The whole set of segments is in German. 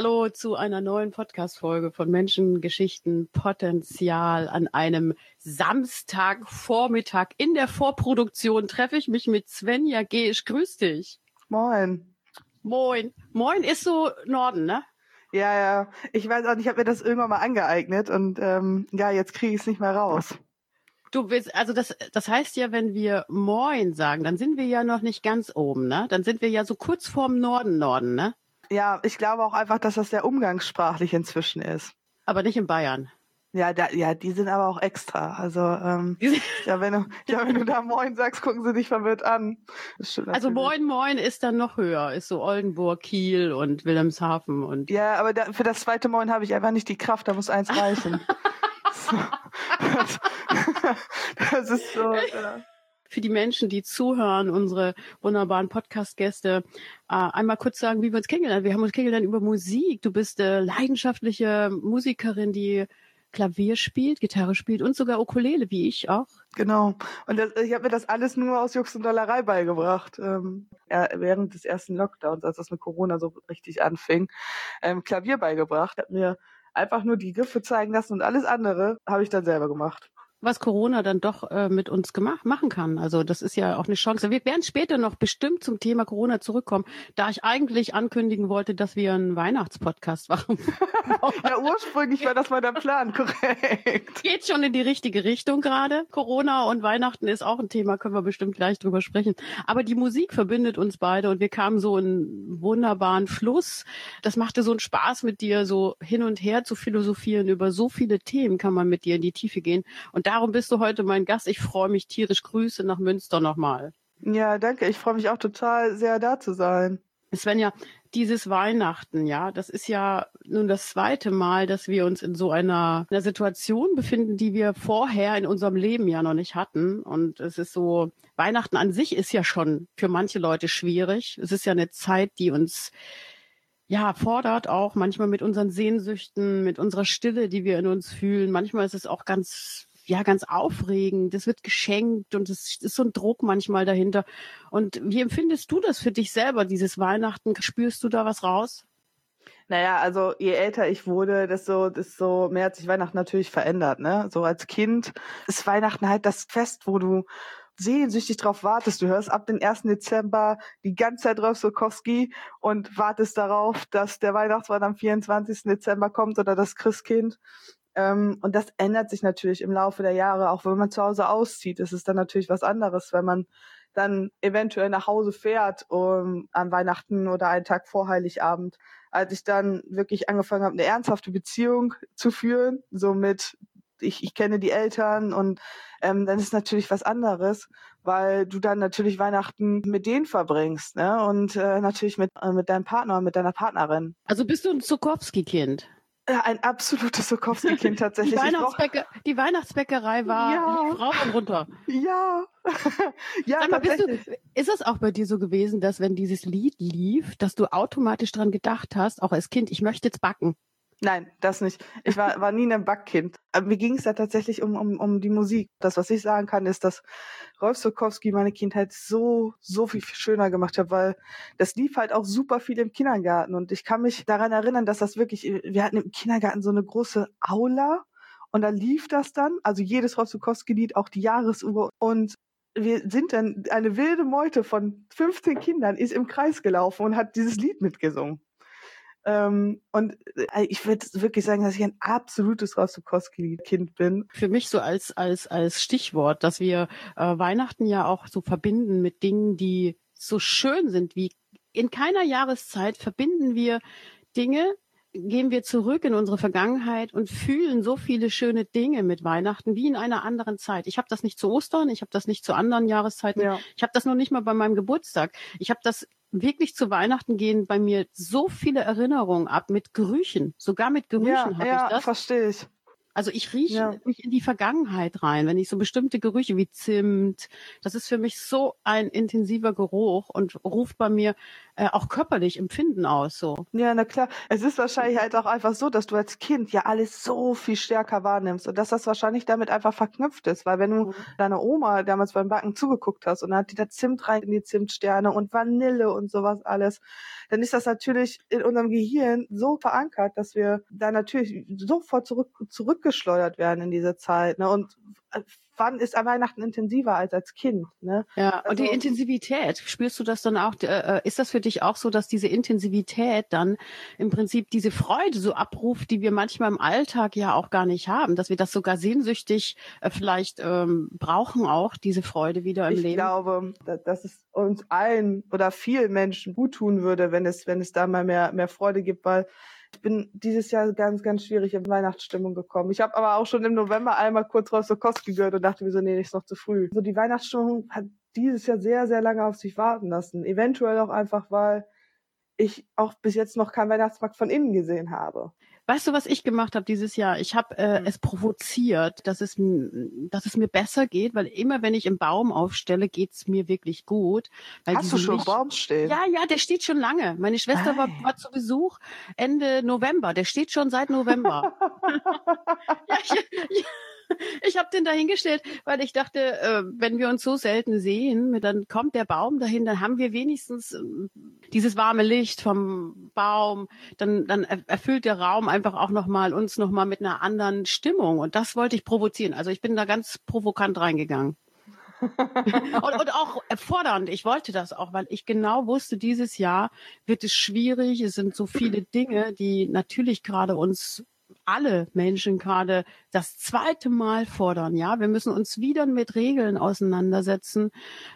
Hallo zu einer neuen Podcast-Folge von Menschen, Geschichten, Potenzial. An einem Samstagvormittag in der Vorproduktion treffe ich mich mit Svenja G. Ich grüß dich. Moin. Moin. Moin ist so Norden, ne? Ja, ja. Ich weiß auch nicht, ich habe mir das irgendwann mal angeeignet und ähm, ja, jetzt kriege ich es nicht mehr raus. Du willst, also das, das heißt ja, wenn wir Moin sagen, dann sind wir ja noch nicht ganz oben, ne? Dann sind wir ja so kurz vorm Norden, Norden, ne? Ja, ich glaube auch einfach, dass das sehr umgangssprachlich inzwischen ist. Aber nicht in Bayern. Ja, da, ja, die sind aber auch extra. Also ähm, ja, wenn du, ja, wenn du da Moin sagst, gucken sie dich verwirrt an. Also Moin Moin ist dann noch höher, ist so Oldenburg, Kiel und Wilhelmshaven und. Ja, aber da, für das zweite Moin habe ich einfach nicht die Kraft. Da muss eins reichen. so, das, das, ist so. Ja für die Menschen, die zuhören, unsere wunderbaren Podcast-Gäste, äh, einmal kurz sagen, wie wir uns kennengelernt. Wir haben uns kennengelernt über Musik. Du bist äh, leidenschaftliche Musikerin, die Klavier spielt, Gitarre spielt und sogar Ukulele, wie ich auch. Genau. Und das, ich habe mir das alles nur aus Jux und Dollerei beigebracht. Ähm, während des ersten Lockdowns, als das mit Corona so richtig anfing, ähm, Klavier beigebracht. Hat mir einfach nur die Griffe zeigen lassen und alles andere habe ich dann selber gemacht was Corona dann doch äh, mit uns gemacht machen kann. Also das ist ja auch eine Chance. Wir werden später noch bestimmt zum Thema Corona zurückkommen, da ich eigentlich ankündigen wollte, dass wir einen Weihnachtspodcast machen. ja, ursprünglich war das mal der Plan, korrekt. Geht schon in die richtige Richtung gerade. Corona und Weihnachten ist auch ein Thema, können wir bestimmt gleich drüber sprechen. Aber die Musik verbindet uns beide und wir kamen so in einen wunderbaren Fluss. Das machte so einen Spaß mit dir, so hin und her zu philosophieren über so viele Themen kann man mit dir in die Tiefe gehen. Und darum bist du heute mein Gast. Ich freue mich tierisch. Grüße nach Münster nochmal. Ja, danke. Ich freue mich auch total sehr da zu sein. Svenja, dieses Weihnachten, ja, das ist ja nun das zweite Mal, dass wir uns in so einer, einer Situation befinden, die wir vorher in unserem Leben ja noch nicht hatten. Und es ist so, Weihnachten an sich ist ja schon für manche Leute schwierig. Es ist ja eine Zeit, die uns ja, fordert auch manchmal mit unseren Sehnsüchten, mit unserer Stille, die wir in uns fühlen. Manchmal ist es auch ganz ja ganz aufregend. Das wird geschenkt und es ist so ein Druck manchmal dahinter. Und wie empfindest du das für dich selber, dieses Weihnachten? Spürst du da was raus? Naja, also je älter ich wurde, desto, desto mehr hat sich Weihnachten natürlich verändert. Ne? So als Kind ist Weihnachten halt das Fest, wo du sehnsüchtig drauf wartest. Du hörst ab dem 1. Dezember die ganze Zeit drauf Sokowski und wartest darauf, dass der Weihnachtsmann am 24. Dezember kommt oder das Christkind. Ähm, und das ändert sich natürlich im Laufe der Jahre, auch wenn man zu Hause auszieht. Es ist dann natürlich was anderes, wenn man dann eventuell nach Hause fährt um, an Weihnachten oder einen Tag vor Heiligabend. Als ich dann wirklich angefangen habe, eine ernsthafte Beziehung zu führen, so mit ich, ich kenne die Eltern und ähm, dann ist natürlich was anderes, weil du dann natürlich Weihnachten mit denen verbringst, ne? Und äh, natürlich mit, äh, mit deinem Partner, mit deiner Partnerin. Also bist du ein Zukowski-Kind? Ja, ein absolutes Sokowski-Kind tatsächlich. Die, Weihnachtsbäcker, die, Weihnachtsbäckerei war ja. rauf und runter. Ja. ja, Sag mal, bist du, ist es auch bei dir so gewesen, dass wenn dieses Lied lief, dass du automatisch dran gedacht hast, auch als Kind, ich möchte jetzt backen? Nein, das nicht. Ich war, war nie ein Backkind. Aber mir ging es ja tatsächlich um, um, um die Musik. Das, was ich sagen kann, ist, dass Rolf Sokowski meine Kindheit so, so viel schöner gemacht hat, weil das lief halt auch super viel im Kindergarten. Und ich kann mich daran erinnern, dass das wirklich, wir hatten im Kindergarten so eine große Aula und da lief das dann, also jedes Rolf Sokowski-Lied, auch die Jahresuhr. Und wir sind dann, eine wilde Meute von 15 Kindern ist im Kreis gelaufen und hat dieses Lied mitgesungen. Ähm, und äh, ich würde wirklich sagen, dass ich ein absolutes Rostokowski-Kind bin. Für mich so als, als, als Stichwort, dass wir äh, Weihnachten ja auch so verbinden mit Dingen, die so schön sind wie in keiner Jahreszeit verbinden wir Dinge, gehen wir zurück in unsere Vergangenheit und fühlen so viele schöne Dinge mit Weihnachten wie in einer anderen Zeit. Ich habe das nicht zu Ostern, ich habe das nicht zu anderen Jahreszeiten, ja. ich habe das noch nicht mal bei meinem Geburtstag. Ich habe das wirklich zu Weihnachten gehen bei mir so viele Erinnerungen ab mit Gerüchen, sogar mit Gerüchen ja, habe ja, ich das. verstehe ich. Also ich rieche ja. mich in die Vergangenheit rein, wenn ich so bestimmte Gerüche wie Zimt, das ist für mich so ein intensiver Geruch und ruft bei mir äh, auch körperlich Empfinden aus. So. Ja, na klar. Es ist wahrscheinlich halt auch einfach so, dass du als Kind ja alles so viel stärker wahrnimmst und dass das wahrscheinlich damit einfach verknüpft ist, weil wenn du mhm. deiner Oma damals beim Backen zugeguckt hast und dann hat die da Zimt rein in die Zimtsterne und Vanille und sowas alles, dann ist das natürlich in unserem Gehirn so verankert, dass wir da natürlich sofort zurück, zurückgeschleudert werden in diese Zeit. Ne? Und äh, wann ist Weihnachten intensiver als als Kind? Ne? Ja, also, und die also Intensivität, spürst du das dann auch? Äh, ist das für dich auch so, dass diese Intensivität dann im Prinzip diese Freude so abruft, die wir manchmal im Alltag ja auch gar nicht haben, dass wir das sogar sehnsüchtig äh, vielleicht ähm, brauchen auch, diese Freude wieder im ich Leben? Ich glaube, dass es uns allen oder vielen Menschen gut tun würde, wenn es, wenn es da mal mehr, mehr Freude gibt, weil ich bin dieses Jahr ganz, ganz schwierig in Weihnachtsstimmung gekommen. Ich habe aber auch schon im November einmal kurz Kost gegehört und dachte mir so, nee, ist noch zu früh. So die Weihnachtsstimmung hat dieses Jahr sehr, sehr lange auf sich warten lassen. Eventuell auch einfach, weil ich auch bis jetzt noch keinen Weihnachtsmarkt von innen gesehen habe. Weißt du, was ich gemacht habe dieses Jahr? Ich habe äh, mhm. es provoziert, dass es, dass es mir besser geht, weil immer wenn ich im Baum aufstelle, geht's mir wirklich gut. Hast du schon Licht... Baum stehen? Ja, ja, der steht schon lange. Meine Schwester war, war, zu Besuch Ende November. Der steht schon seit November. ja, ich, ich habe den dahingestellt, weil ich dachte, äh, wenn wir uns so selten sehen, dann kommt der Baum dahin, dann haben wir wenigstens äh, dieses warme Licht vom Baum, dann, dann erfüllt der Raum einfach auch nochmal uns nochmal mit einer anderen Stimmung. Und das wollte ich provozieren. Also ich bin da ganz provokant reingegangen. und, und auch fordernd. Ich wollte das auch, weil ich genau wusste, dieses Jahr wird es schwierig. Es sind so viele Dinge, die natürlich gerade uns alle Menschen gerade das zweite Mal fordern. Ja, wir müssen uns wieder mit Regeln auseinandersetzen.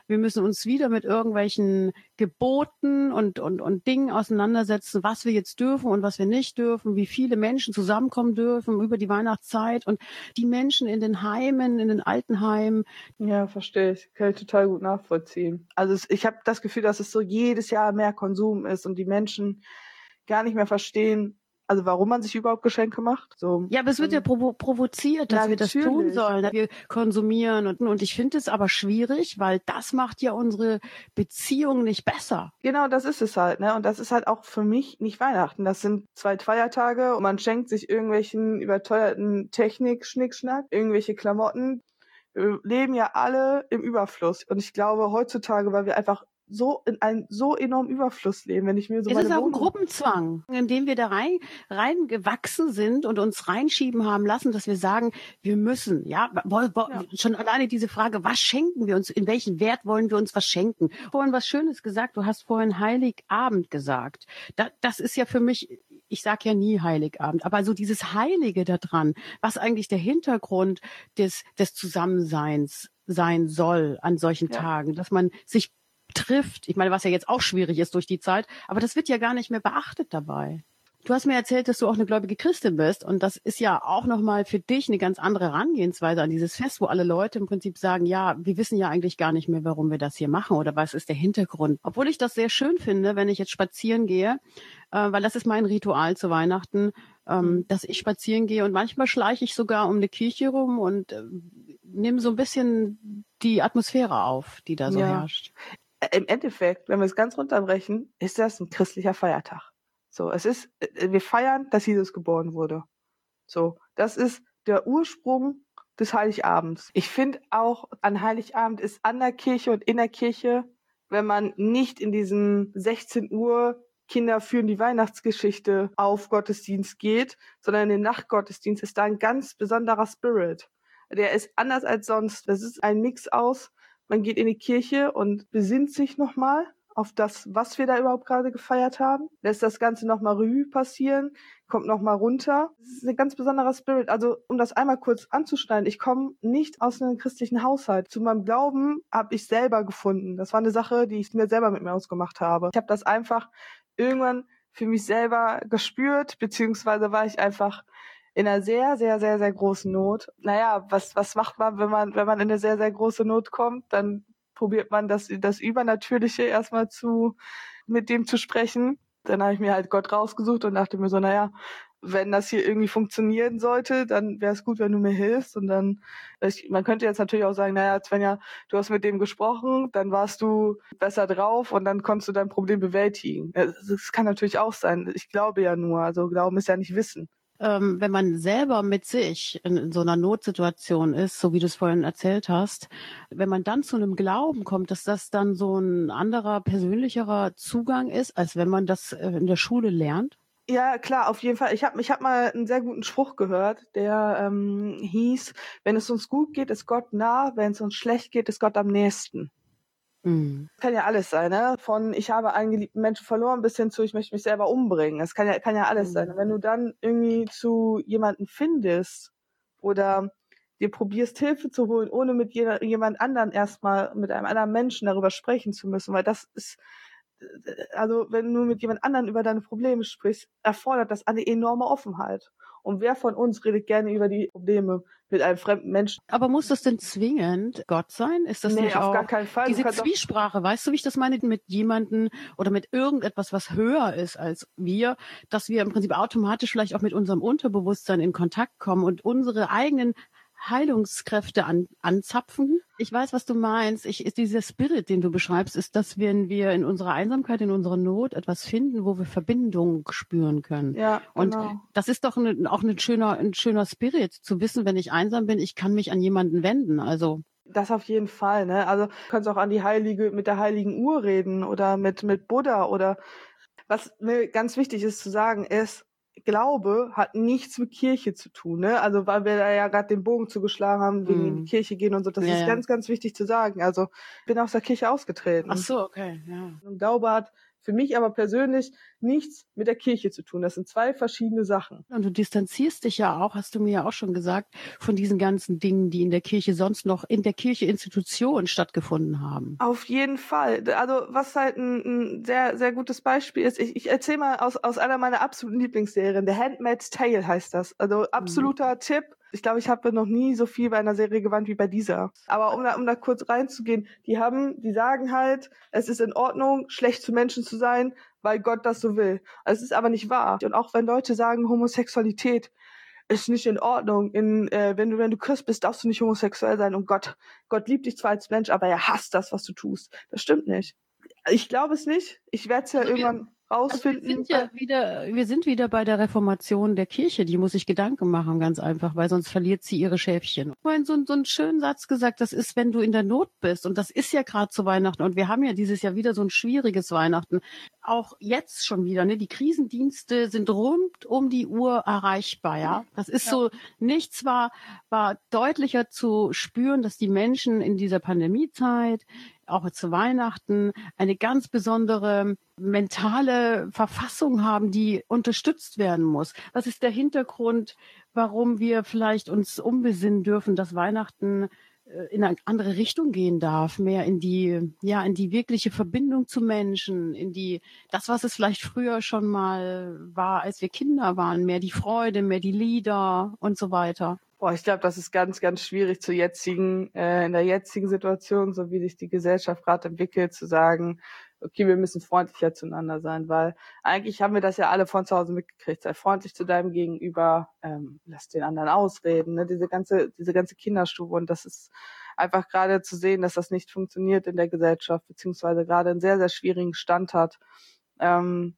Wir müssen uns wieder mit irgendwelchen Geboten und, und, und Dingen auseinandersetzen, was wir jetzt dürfen und was wir nicht dürfen, wie viele Menschen zusammenkommen dürfen über die Weihnachtszeit und die Menschen in den Heimen, in den Altenheimen. Ja, verstehe ich. Kann ich total gut nachvollziehen. Also ich habe das Gefühl, dass es so jedes Jahr mehr Konsum ist und die Menschen gar nicht mehr verstehen, also warum man sich überhaupt Geschenke macht. So. Ja, aber es wird ja provo provoziert, dass Na, wir das tun sollen, dass wir konsumieren und, und ich finde es aber schwierig, weil das macht ja unsere Beziehung nicht besser. Genau, das ist es halt, ne? Und das ist halt auch für mich nicht Weihnachten. Das sind zwei Feiertage und man schenkt sich irgendwelchen überteuerten Technik, Schnickschnack, irgendwelche Klamotten. Wir leben ja alle im Überfluss. Und ich glaube, heutzutage, weil wir einfach so in einem so enormen Überfluss leben, wenn ich mir so es meine ist auch Wohnung ein Gruppenzwang, in dem wir da rein reingewachsen sind und uns reinschieben haben lassen, dass wir sagen, wir müssen, ja, ja, schon alleine diese Frage, was schenken wir uns, in welchen Wert wollen wir uns was schenken? Vorhin was Schönes gesagt, du hast vorhin Heiligabend gesagt. Da, das ist ja für mich, ich sage ja nie Heiligabend, aber so dieses Heilige da dran, was eigentlich der Hintergrund des, des Zusammenseins sein soll an solchen ja. Tagen, dass man sich trifft. Ich meine, was ja jetzt auch schwierig ist durch die Zeit, aber das wird ja gar nicht mehr beachtet dabei. Du hast mir erzählt, dass du auch eine gläubige Christin bist und das ist ja auch nochmal für dich eine ganz andere Herangehensweise an dieses Fest, wo alle Leute im Prinzip sagen, ja, wir wissen ja eigentlich gar nicht mehr, warum wir das hier machen oder was ist der Hintergrund. Obwohl ich das sehr schön finde, wenn ich jetzt spazieren gehe, äh, weil das ist mein Ritual zu Weihnachten, ähm, mhm. dass ich spazieren gehe und manchmal schleiche ich sogar um eine Kirche rum und äh, nehme so ein bisschen die Atmosphäre auf, die da so ja. herrscht im Endeffekt, wenn wir es ganz runterbrechen, ist das ein christlicher Feiertag. So, es ist, äh, wir feiern, dass Jesus geboren wurde. So, das ist der Ursprung des Heiligabends. Ich finde auch, an Heiligabend ist an der Kirche und in der Kirche, wenn man nicht in diesen 16 Uhr Kinder führen die Weihnachtsgeschichte auf Gottesdienst geht, sondern in den Nachtgottesdienst ist da ein ganz besonderer Spirit. Der ist anders als sonst. Das ist ein Mix aus man geht in die Kirche und besinnt sich nochmal auf das, was wir da überhaupt gerade gefeiert haben, lässt das Ganze nochmal Revue passieren, kommt nochmal runter. Das ist ein ganz besonderer Spirit. Also, um das einmal kurz anzuschneiden, ich komme nicht aus einem christlichen Haushalt. Zu meinem Glauben habe ich selber gefunden. Das war eine Sache, die ich mir selber mit mir ausgemacht habe. Ich habe das einfach irgendwann für mich selber gespürt, beziehungsweise war ich einfach in einer sehr, sehr, sehr, sehr großen Not. Naja, was, was macht man, wenn man, wenn man in eine sehr, sehr große Not kommt? Dann probiert man das, das Übernatürliche erstmal zu, mit dem zu sprechen. Dann habe ich mir halt Gott rausgesucht und dachte mir so, naja, wenn das hier irgendwie funktionieren sollte, dann wäre es gut, wenn du mir hilfst. Und dann, ich, man könnte jetzt natürlich auch sagen, naja, Svenja, du hast mit dem gesprochen, dann warst du besser drauf und dann konntest du dein Problem bewältigen. Das kann natürlich auch sein. Ich glaube ja nur. Also Glauben ist ja nicht Wissen ähm, wenn man selber mit sich in, in, so einer Notsituation ist, so wie du es vorhin erzählt hast, wenn man dann zu einem Glauben kommt, dass das dann so ein anderer, persönlicherer Zugang ist, als wenn man das äh, in der Schule lernt? Ja, klar, auf jeden Fall. Ich habe ich hab mal einen sehr guten Spruch gehört, der ähm, hieß, wenn es uns gut geht, ist Gott nah, wenn es uns schlecht geht, ist Gott am nächsten. Mhm. Kann ja alles sein, ne? Von ich habe einen geliebten Menschen verloren bis hin zu ich möchte mich selber umbringen. Das kann ja, kann ja alles mhm. sein. Und wenn du dann irgendwie zu jemanden findest oder dir probierst, Hilfe zu holen, ohne mit jemand anderen erstmal, mit einem anderen Menschen darüber sprechen zu müssen, weil das ist, also wenn du mit jemand anderen über deine Probleme sprichst, erfordert das eine enorme Offenheit. Und wer von uns redet gerne über die Probleme mit einem fremden Menschen? Aber muss das denn zwingend Gott sein? Ist das nee, nicht auf auch gar keinen Fall. diese Zwiesprache? Weißt du, wie ich das meine? Mit jemanden oder mit irgendetwas, was höher ist als wir, dass wir im Prinzip automatisch vielleicht auch mit unserem Unterbewusstsein in Kontakt kommen und unsere eigenen Heilungskräfte an, anzapfen. Ich weiß, was du meinst. Ich, ist dieser Spirit, den du beschreibst, ist, dass wenn wir in unserer Einsamkeit, in unserer Not etwas finden, wo wir Verbindung spüren können. Ja, Und genau. das ist doch eine, auch ein schöner, ein schöner Spirit, zu wissen, wenn ich einsam bin, ich kann mich an jemanden wenden. Also das auf jeden Fall, ne? Also du kannst auch an die Heilige, mit der heiligen Uhr reden oder mit, mit Buddha oder was mir ganz wichtig ist zu sagen, ist, Glaube hat nichts mit Kirche zu tun, ne? Also weil wir da ja gerade den Bogen zugeschlagen haben, wegen mm. in die Kirche gehen und so. Das ja, ist ja. ganz, ganz wichtig zu sagen. Also bin aus der Kirche ausgetreten. Ach so, okay, ja. Und Glaube hat für mich aber persönlich nichts mit der Kirche zu tun. Das sind zwei verschiedene Sachen. Und du distanzierst dich ja auch, hast du mir ja auch schon gesagt, von diesen ganzen Dingen, die in der Kirche sonst noch in der Kirche Institution stattgefunden haben. Auf jeden Fall. Also was halt ein, ein sehr, sehr gutes Beispiel ist, ich, ich erzähle mal aus, aus einer meiner absoluten Lieblingsserien, The Handmaid's Tale heißt das. Also absoluter mhm. Tipp ich glaube, ich habe noch nie so viel bei einer Serie gewandt wie bei dieser. Aber um da, um da kurz reinzugehen, die haben, die sagen halt, es ist in Ordnung, schlecht zu Menschen zu sein, weil Gott das so will. Es ist aber nicht wahr. Und auch wenn Leute sagen, Homosexualität ist nicht in Ordnung, in, äh, wenn du wenn du Christ bist, darfst du nicht homosexuell sein. Und Gott, Gott liebt dich zwar als Mensch, aber er hasst das, was du tust. Das stimmt nicht. Ich glaube es nicht. Ich werde es ja also irgendwann rausfinden. Also wir sind ja wieder, wir sind wieder bei der Reformation der Kirche. Die muss sich Gedanken machen, ganz einfach, weil sonst verliert sie ihre Schäfchen. Vorhin so, so einen schönen Satz gesagt, das ist, wenn du in der Not bist. Und das ist ja gerade zu Weihnachten. Und wir haben ja dieses Jahr wieder so ein schwieriges Weihnachten. Auch jetzt schon wieder, ne? Die Krisendienste sind rund um die Uhr erreichbar, ja. Das ist ja. so, nichts war, war deutlicher zu spüren, dass die Menschen in dieser Pandemiezeit auch zu Weihnachten eine ganz besondere mentale Verfassung haben, die unterstützt werden muss. Was ist der Hintergrund, warum wir vielleicht uns umbesinnen dürfen, dass Weihnachten äh, in eine andere Richtung gehen darf, mehr in die, ja, in die wirkliche Verbindung zu Menschen, in die, das, was es vielleicht früher schon mal war, als wir Kinder waren, mehr die Freude, mehr die Lieder und so weiter. Boah, ich glaube, das ist ganz, ganz schwierig zur jetzigen, äh, in der jetzigen Situation, so wie sich die Gesellschaft gerade entwickelt, zu sagen, okay, wir müssen freundlicher zueinander sein, weil eigentlich haben wir das ja alle von zu Hause mitgekriegt. Sei freundlich zu deinem Gegenüber, ähm, lass den anderen ausreden, ne? diese ganze, diese ganze Kinderstube und das ist einfach gerade zu sehen, dass das nicht funktioniert in der Gesellschaft, beziehungsweise gerade einen sehr, sehr schwierigen Stand hat. Ähm,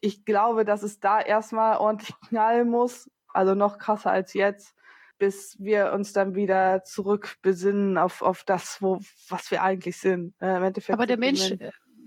ich glaube, dass es da erstmal ordentlich knallen muss, also noch krasser als jetzt, bis wir uns dann wieder zurück besinnen auf, auf das, wo, was wir eigentlich sind. Äh, Im Endeffekt Aber der Mensch,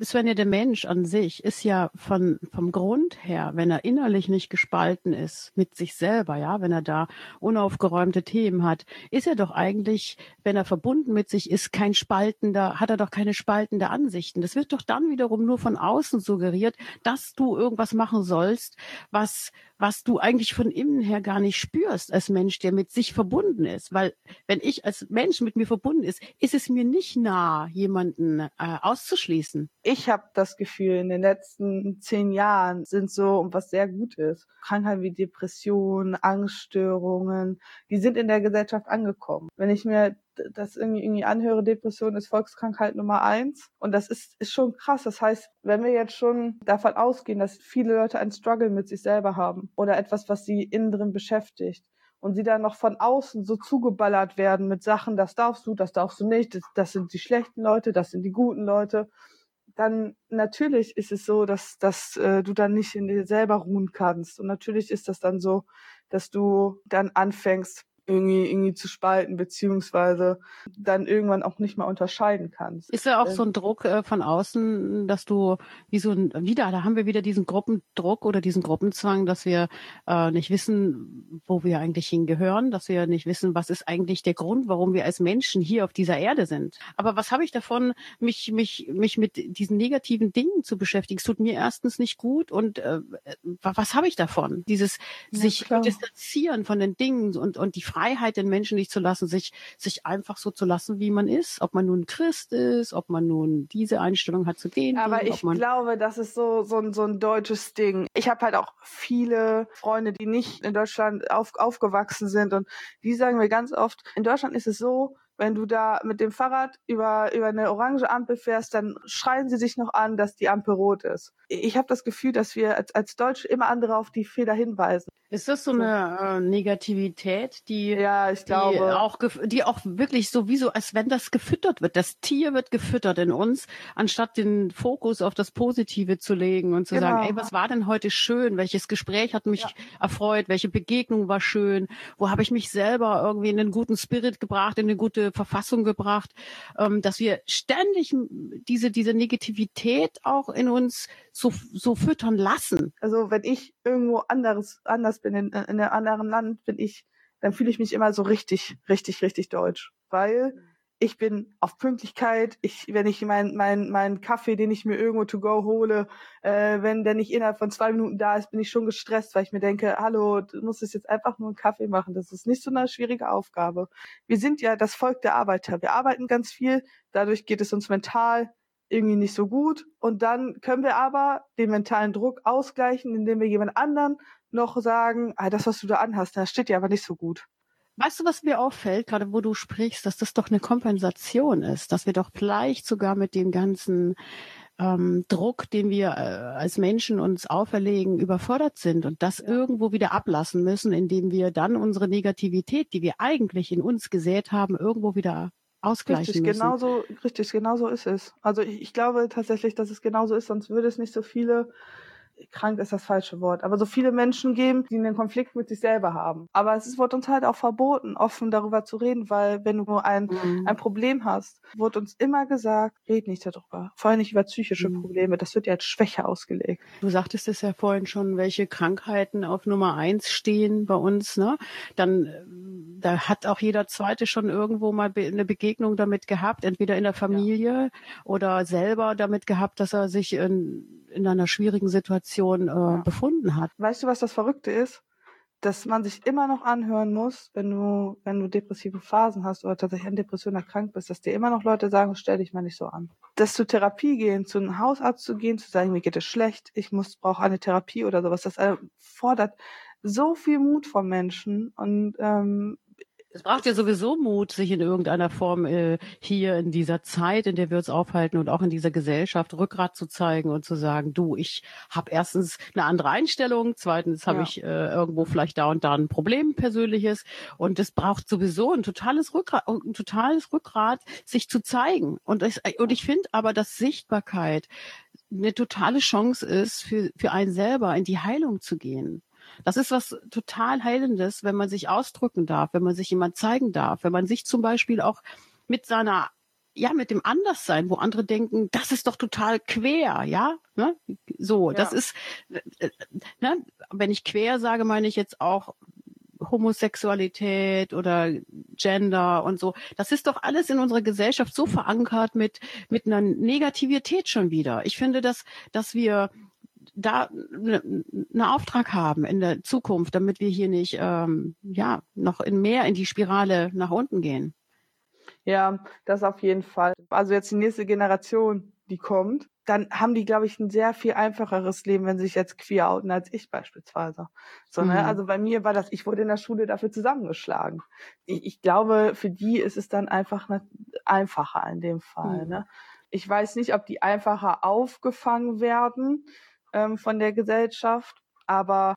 Svenja, der Mensch an sich ist ja von, vom Grund her, wenn er innerlich nicht gespalten ist mit sich selber, ja, wenn er da unaufgeräumte Themen hat, ist er doch eigentlich, wenn er verbunden mit sich ist, kein spaltender, hat er doch keine spaltende Ansichten. Das wird doch dann wiederum nur von außen suggeriert, dass du irgendwas machen sollst, was was du eigentlich von innen her gar nicht spürst als Mensch, der mit sich verbunden ist. Weil wenn ich als Mensch mit mir verbunden ist, ist es mir nicht nah, jemanden äh, auszuschließen. Ich habe das Gefühl, in den letzten zehn Jahren sind so, und was sehr gut ist, Krankheiten wie Depressionen, Angststörungen, die sind in der Gesellschaft angekommen. Wenn ich mir das irgendwie, irgendwie anhöre, Depression ist Volkskrankheit Nummer eins. Und das ist, ist schon krass. Das heißt, wenn wir jetzt schon davon ausgehen, dass viele Leute einen Struggle mit sich selber haben oder etwas, was sie innen drin beschäftigt, und sie dann noch von außen so zugeballert werden mit Sachen, das darfst du, das darfst du nicht, das, das sind die schlechten Leute, das sind die guten Leute, dann natürlich ist es so, dass, dass äh, du dann nicht in dir selber ruhen kannst. Und natürlich ist das dann so, dass du dann anfängst, irgendwie, irgendwie zu spalten, beziehungsweise dann irgendwann auch nicht mehr unterscheiden kannst. Ist ja auch so ein Druck äh, von außen, dass du wie so ein, wieder, da haben wir wieder diesen Gruppendruck oder diesen Gruppenzwang, dass wir äh, nicht wissen, wo wir eigentlich hingehören, dass wir nicht wissen, was ist eigentlich der Grund, warum wir als Menschen hier auf dieser Erde sind. Aber was habe ich davon, mich, mich, mich mit diesen negativen Dingen zu beschäftigen? Es tut mir erstens nicht gut und äh, was habe ich davon? Dieses ja, sich klar. distanzieren von den Dingen und, und die Frage, Freiheit den Menschen nicht zu lassen, sich, sich einfach so zu lassen, wie man ist. Ob man nun Christ ist, ob man nun diese Einstellung hat zu gehen. Aber ich glaube, das ist so, so, ein, so ein deutsches Ding. Ich habe halt auch viele Freunde, die nicht in Deutschland auf, aufgewachsen sind und die sagen mir ganz oft, in Deutschland ist es so, wenn du da mit dem Fahrrad über, über eine orange Ampel fährst, dann schreien sie sich noch an, dass die Ampel rot ist. Ich habe das Gefühl, dass wir als, als Deutsche immer andere auf die Fehler hinweisen. Ist das so eine äh, Negativität, die, ja, ich die glaube. auch, die auch wirklich so wie so, als wenn das gefüttert wird. Das Tier wird gefüttert in uns, anstatt den Fokus auf das Positive zu legen und zu genau. sagen, ey, was war denn heute schön? Welches Gespräch hat mich ja. erfreut? Welche Begegnung war schön? Wo habe ich mich selber irgendwie in einen guten Spirit gebracht, in eine gute Verfassung gebracht, ähm, dass wir ständig diese, diese Negativität auch in uns so, so füttern lassen. Also wenn ich irgendwo anderes, anders bin, in, in einem anderen Land, bin ich, dann fühle ich mich immer so richtig, richtig, richtig deutsch. Weil ich bin auf Pünktlichkeit. Ich, wenn ich meinen mein, mein Kaffee, den ich mir irgendwo to go hole, äh, wenn der nicht innerhalb von zwei Minuten da ist, bin ich schon gestresst, weil ich mir denke, hallo, du musst es jetzt einfach nur einen Kaffee machen. Das ist nicht so eine schwierige Aufgabe. Wir sind ja das Volk der Arbeiter. Wir arbeiten ganz viel. Dadurch geht es uns mental irgendwie nicht so gut. Und dann können wir aber den mentalen Druck ausgleichen, indem wir jemand anderen noch sagen, ah, das, was du da anhast, das steht dir aber nicht so gut. Weißt du, was mir auffällt, gerade wo du sprichst, dass das doch eine Kompensation ist, dass wir doch vielleicht sogar mit dem ganzen ähm, Druck, den wir äh, als Menschen uns auferlegen, überfordert sind und das irgendwo wieder ablassen müssen, indem wir dann unsere Negativität, die wir eigentlich in uns gesät haben, irgendwo wieder ausgleichen richtig, müssen. Genauso, richtig, genau so ist es. Also ich, ich glaube tatsächlich, dass es genauso ist, sonst würde es nicht so viele krank ist das falsche Wort, aber so viele Menschen geben, die einen Konflikt mit sich selber haben. Aber es wird uns halt auch verboten, offen darüber zu reden, weil wenn du ein, mhm. ein Problem hast, wird uns immer gesagt, red nicht darüber. Vor allem nicht über psychische mhm. Probleme. Das wird ja als Schwäche ausgelegt. Du sagtest es ja vorhin schon, welche Krankheiten auf Nummer eins stehen bei uns, ne? Dann, äh, da hat auch jeder Zweite schon irgendwo mal eine Begegnung damit gehabt, entweder in der Familie ja. oder selber damit gehabt, dass er sich in in einer schwierigen Situation äh, ja. befunden hat. Weißt du, was das Verrückte ist? Dass man sich immer noch anhören muss, wenn du, wenn du depressive Phasen hast oder tatsächlich an Depression erkrankt bist, dass dir immer noch Leute sagen, stell dich mal nicht so an. Dass zu Therapie gehen, zu einem Hausarzt zu gehen, zu sagen, mir geht es schlecht, ich muss, brauche eine Therapie oder sowas, das fordert so viel Mut vom Menschen und ähm, es braucht ja sowieso Mut, sich in irgendeiner Form äh, hier in dieser Zeit, in der wir uns aufhalten und auch in dieser Gesellschaft Rückgrat zu zeigen und zu sagen, du, ich habe erstens eine andere Einstellung, zweitens habe ja. ich äh, irgendwo vielleicht da und da ein Problem persönliches und es braucht sowieso ein totales Rückgrat, ein totales Rückgrat, sich zu zeigen. Und ich, und ich finde aber, dass Sichtbarkeit eine totale Chance ist, für, für einen selber in die Heilung zu gehen. Das ist was total Heilendes, wenn man sich ausdrücken darf, wenn man sich jemand zeigen darf, wenn man sich zum Beispiel auch mit seiner ja, mit dem Anderssein, wo andere denken, das ist doch total quer, ja, ne? So, ja. das ist, äh, ne? wenn ich quer sage, meine ich jetzt auch Homosexualität oder Gender und so. Das ist doch alles in unserer Gesellschaft so verankert mit, mit einer Negativität schon wieder. Ich finde, dass, dass wir da einen ne Auftrag haben in der Zukunft, damit wir hier nicht ähm, ja noch in mehr in die Spirale nach unten gehen. Ja, das auf jeden Fall. Also jetzt die nächste Generation, die kommt, dann haben die, glaube ich, ein sehr viel einfacheres Leben, wenn sie sich jetzt queer outen als ich beispielsweise. So, ne? Mhm. Also bei mir war das, ich wurde in der Schule dafür zusammengeschlagen. Ich, ich glaube, für die ist es dann einfach ne, einfacher in dem Fall. Mhm. Ne? Ich weiß nicht, ob die einfacher aufgefangen werden ähm, von der Gesellschaft, aber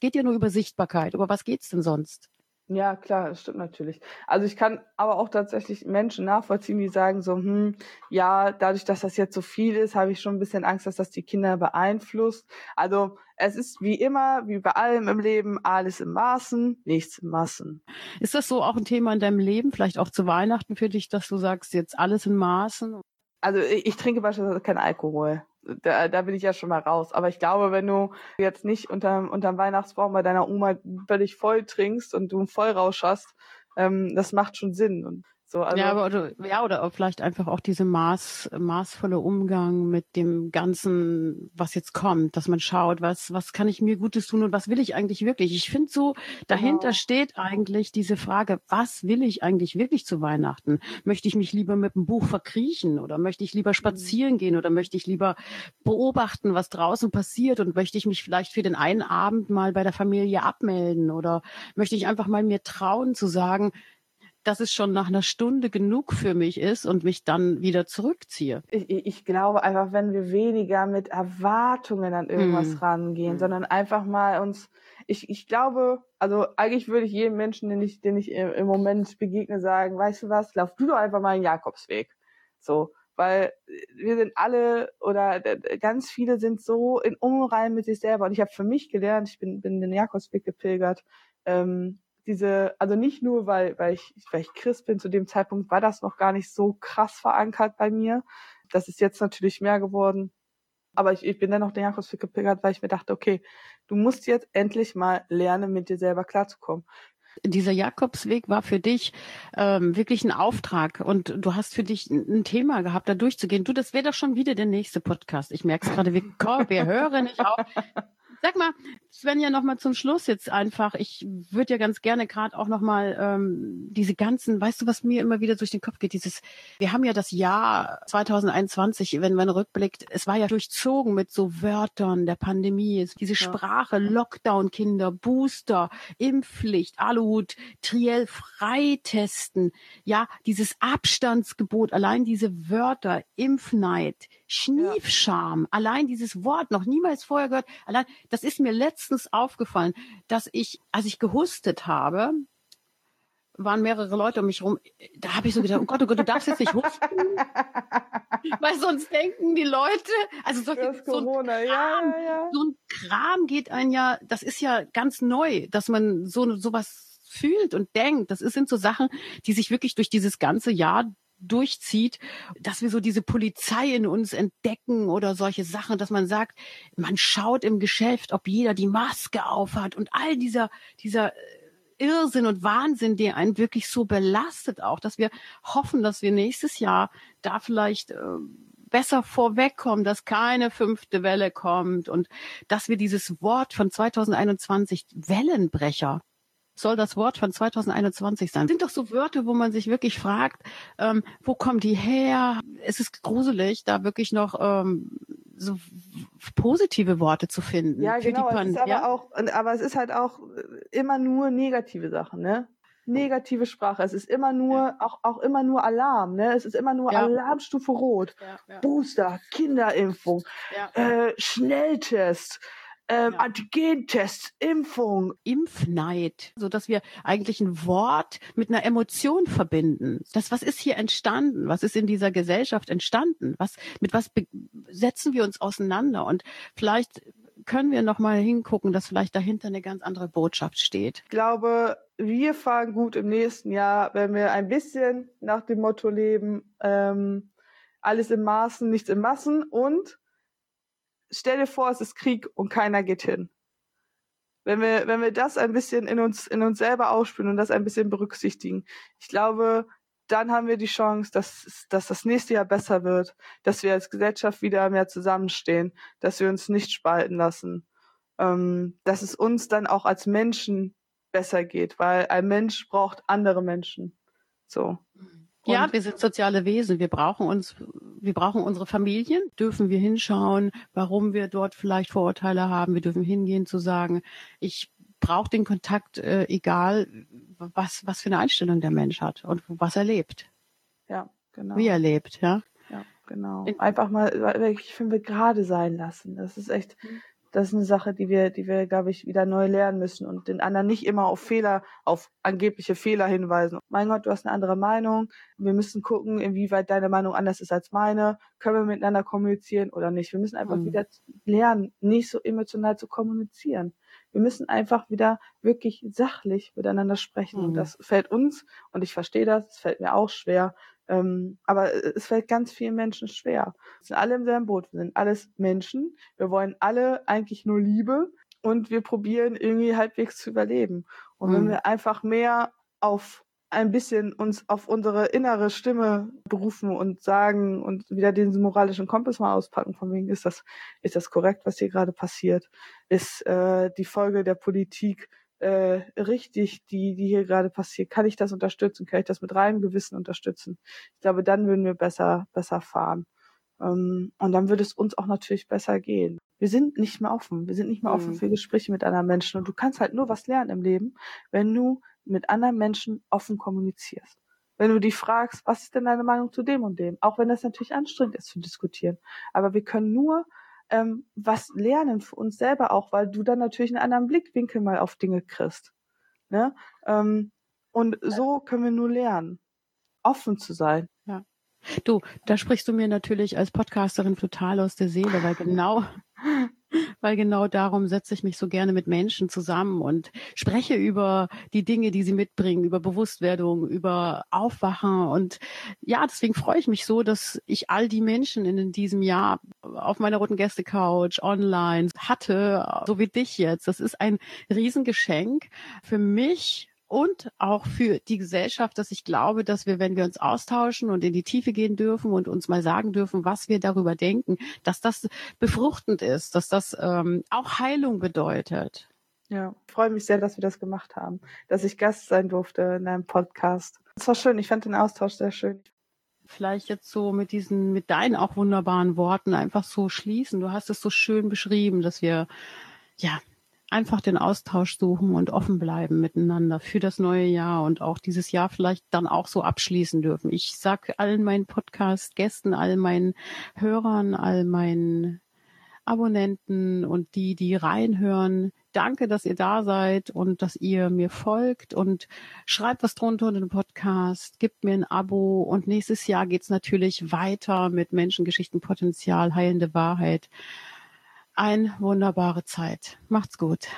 geht ja nur über Sichtbarkeit. Über was geht's denn sonst? Ja, klar, das stimmt natürlich. Also ich kann aber auch tatsächlich Menschen nachvollziehen, die sagen so, hm, ja, dadurch, dass das jetzt so viel ist, habe ich schon ein bisschen Angst, dass das die Kinder beeinflusst. Also es ist wie immer, wie bei allem im Leben, alles im Maßen, nichts im Massen. Ist das so auch ein Thema in deinem Leben, vielleicht auch zu Weihnachten für dich, dass du sagst, jetzt alles in Maßen? Also ich, ich trinke beispielsweise keinen Alkohol da, da bin ich ja schon mal raus. Aber ich glaube, wenn du jetzt nicht unter, unterm Weihnachtsbaum bei deiner Oma völlig voll trinkst und du einen Vollrausch hast, ähm, das macht schon Sinn. Und so, also ja, aber oder, ja, oder vielleicht einfach auch diese Maß, maßvolle Umgang mit dem Ganzen, was jetzt kommt, dass man schaut, was, was kann ich mir Gutes tun und was will ich eigentlich wirklich? Ich finde so, dahinter genau. steht eigentlich diese Frage, was will ich eigentlich wirklich zu Weihnachten? Möchte ich mich lieber mit dem Buch verkriechen oder möchte ich lieber mhm. spazieren mhm. gehen oder möchte ich lieber beobachten, was draußen passiert und möchte ich mich vielleicht für den einen Abend mal bei der Familie abmelden oder möchte ich einfach mal mir trauen zu sagen, dass es schon nach einer Stunde genug für mich ist und mich dann wieder zurückziehe. Ich, ich glaube einfach, wenn wir weniger mit Erwartungen an irgendwas hm. rangehen, hm. sondern einfach mal uns, ich, ich glaube, also eigentlich würde ich jedem Menschen, den ich, den ich im Moment begegne, sagen, weißt du was, lauf du doch einfach mal einen Jakobsweg. So, weil wir sind alle oder ganz viele sind so in Unrein mit sich selber. Und ich habe für mich gelernt, ich bin, bin den Jakobsweg gepilgert, ähm, diese, also nicht nur, weil, weil ich, weil ich Christ bin, zu dem Zeitpunkt war das noch gar nicht so krass verankert bei mir. Das ist jetzt natürlich mehr geworden. Aber ich, ich bin dann noch den Jakobsweg gepilgert, weil ich mir dachte, okay, du musst jetzt endlich mal lernen, mit dir selber klarzukommen. Dieser Jakobsweg war für dich ähm, wirklich ein Auftrag und du hast für dich ein, Thema gehabt, da durchzugehen. Du, das wäre doch schon wieder der nächste Podcast. Ich merke es gerade, wir, wir hören nicht auf. Sag mal, Svenja, noch mal zum Schluss jetzt einfach. Ich würde ja ganz gerne gerade auch noch mal ähm, diese ganzen, weißt du, was mir immer wieder durch den Kopf geht? Dieses, wir haben ja das Jahr 2021, wenn man rückblickt, es war ja durchzogen mit so Wörtern der Pandemie, diese. Sprache, Lockdown-Kinder, Booster, Impfpflicht, Aluhut, Triell freitesten, ja, dieses Abstandsgebot, allein diese Wörter, Impfneid, Schniefscham, ja. allein dieses Wort noch niemals vorher gehört, allein, das ist mir letztens aufgefallen, dass ich, als ich gehustet habe, waren mehrere Leute um mich rum. Da habe ich so gedacht, oh Gott, oh Gott, du darfst jetzt nicht husten. Weil sonst denken die Leute, also solche, so, ein Kram, ja, ja, ja. so ein Kram geht ein ja, das ist ja ganz neu, dass man so sowas fühlt und denkt. Das sind so Sachen, die sich wirklich durch dieses ganze Jahr durchzieht, dass wir so diese Polizei in uns entdecken oder solche Sachen, dass man sagt, man schaut im Geschäft, ob jeder die Maske aufhat und all dieser, dieser äh, Irrsinn und Wahnsinn, der einen wirklich so belastet auch, dass wir hoffen, dass wir nächstes Jahr da vielleicht äh, besser vorwegkommen, dass keine fünfte Welle kommt und dass wir dieses Wort von 2021 Wellenbrecher soll das Wort von 2021 sein. Das sind doch so Wörter, wo man sich wirklich fragt, ähm, wo kommen die her? Es ist gruselig, da wirklich noch ähm, so positive Worte zu finden. Ja, genau. es ist aber, ja? auch, aber es ist halt auch immer nur negative Sachen, ne? negative Sprache. Es ist immer nur, ja. auch, auch immer nur Alarm, ne? Es ist immer nur ja. Alarmstufe Rot. Ja, Booster, Kinderimpfung, äh, Schnelltest, ähm, ja. Antigentests, Impfung. Impfneid, so dass wir eigentlich ein Wort mit einer Emotion verbinden. Das, was ist hier entstanden? Was ist in dieser Gesellschaft entstanden? Was, mit was setzen wir uns auseinander? Und vielleicht können wir noch mal hingucken, dass vielleicht dahinter eine ganz andere Botschaft steht? Ich glaube, wir fahren gut im nächsten Jahr, wenn wir ein bisschen nach dem Motto leben, ähm, alles im Maßen, nichts im Massen und stell dir vor, es ist Krieg und keiner geht hin. Wenn wir, wenn wir das ein bisschen in uns, in uns selber ausspüren und das ein bisschen berücksichtigen, ich glaube, dann haben wir die Chance, dass, dass das nächste Jahr besser wird, dass wir als Gesellschaft wieder mehr zusammenstehen, dass wir uns nicht spalten lassen, ähm, dass es uns dann auch als Menschen besser geht, weil ein Mensch braucht andere Menschen. So. Und ja, wir sind soziale Wesen. Wir brauchen uns, wir brauchen unsere Familien. Dürfen wir hinschauen, warum wir dort vielleicht Vorurteile haben. Wir dürfen hingehen zu sagen, ich brauche den Kontakt, äh, egal was, was für eine Einstellung der Mensch hat und was er lebt. Ja, genau. Wie er lebt, ja. Ja, genau. Einfach mal, ich finde, gerade sein lassen. Das ist echt, mhm das ist eine Sache, die wir, die wir, glaube ich, wieder neu lernen müssen und den anderen nicht immer auf Fehler, auf angebliche Fehler hinweisen. Mein Gott, du hast eine andere Meinung. Wir müssen gucken, inwieweit deine Meinung anders ist als meine. Können wir miteinander kommunizieren oder nicht? Wir müssen einfach mhm. wieder lernen, nicht so emotional zu kommunizieren. Wir müssen einfach wieder wirklich sachlich miteinander sprechen. Mhm. Und das fällt uns, und ich verstehe das, es fällt mir auch schwer, ähm, aber es fällt ganz vielen Menschen schwer. Wir sind alle im selben Boot. Wir sind alles Menschen. Wir wollen alle eigentlich nur Liebe und wir probieren irgendwie halbwegs zu überleben. Und mhm. wenn wir einfach mehr auf ein bisschen uns auf unsere innere Stimme berufen und sagen und wieder diesen moralischen Kompass mal auspacken, von wegen ist das, ist das korrekt, was hier gerade passiert? Ist äh, die Folge der Politik äh, richtig, die, die hier gerade passiert? Kann ich das unterstützen? Kann ich das mit reinem Gewissen unterstützen? Ich glaube, dann würden wir besser, besser fahren. Ähm, und dann würde es uns auch natürlich besser gehen. Wir sind nicht mehr offen. Wir sind nicht mehr offen mhm. für Gespräche mit anderen Menschen. Und du kannst halt nur was lernen im Leben, wenn du mit anderen Menschen offen kommunizierst. Wenn du die fragst, was ist denn deine Meinung zu dem und dem? Auch wenn das natürlich anstrengend ist zu diskutieren. Aber wir können nur ähm, was lernen für uns selber auch, weil du dann natürlich einen anderen Blickwinkel mal auf Dinge kriegst. Ne? Ähm, und so können wir nur lernen, offen zu sein. Ja. Du, da sprichst du mir natürlich als Podcasterin total aus der Seele, weil genau weil genau darum setze ich mich so gerne mit Menschen zusammen und spreche über die Dinge, die sie mitbringen, über Bewusstwerdung, über Aufwachen. Und ja, deswegen freue ich mich so, dass ich all die Menschen in diesem Jahr auf meiner roten Gäste-Couch online hatte, so wie dich jetzt. Das ist ein Riesengeschenk für mich und auch für die Gesellschaft, dass ich glaube, dass wir, wenn wir uns austauschen und in die Tiefe gehen dürfen und uns mal sagen dürfen, was wir darüber denken, dass das befruchtend ist, dass das ähm, auch Heilung bedeutet. Ja, ich freue mich sehr, dass wir das gemacht haben, dass ich Gast sein durfte in einem Podcast. Es war schön, ich fand den Austausch sehr schön. Vielleicht jetzt so mit diesen, mit deinen auch wunderbaren Worten einfach so schließen. Du hast es so schön beschrieben, dass wir ja einfach den Austausch suchen und offen bleiben miteinander für das neue Jahr und auch dieses Jahr vielleicht dann auch so abschließen dürfen. Ich sag allen meinen Podcast-Gästen, all meinen Hörern, all meinen Abonnenten und die, die reinhören, danke, dass ihr da seid und dass ihr mir folgt und schreibt was drunter unter den Podcast, gebt mir ein Abo und nächstes Jahr geht's natürlich weiter mit Menschengeschichtenpotenzial, heilende Wahrheit eine wunderbare Zeit. Macht's gut.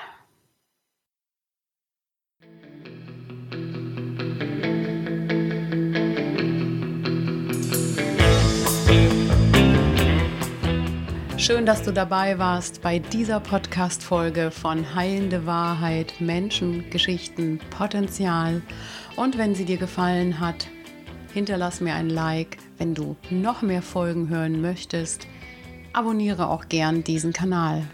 Schön, dass du dabei warst bei dieser Podcast-Folge von Heilende Wahrheit, Menschen, Geschichten, Potenzial. Und wenn sie dir gefallen hat, hinterlass mir ein Like. Wenn du noch mehr Folgen hören möchtest, abonniere auch gern diesen Kanal.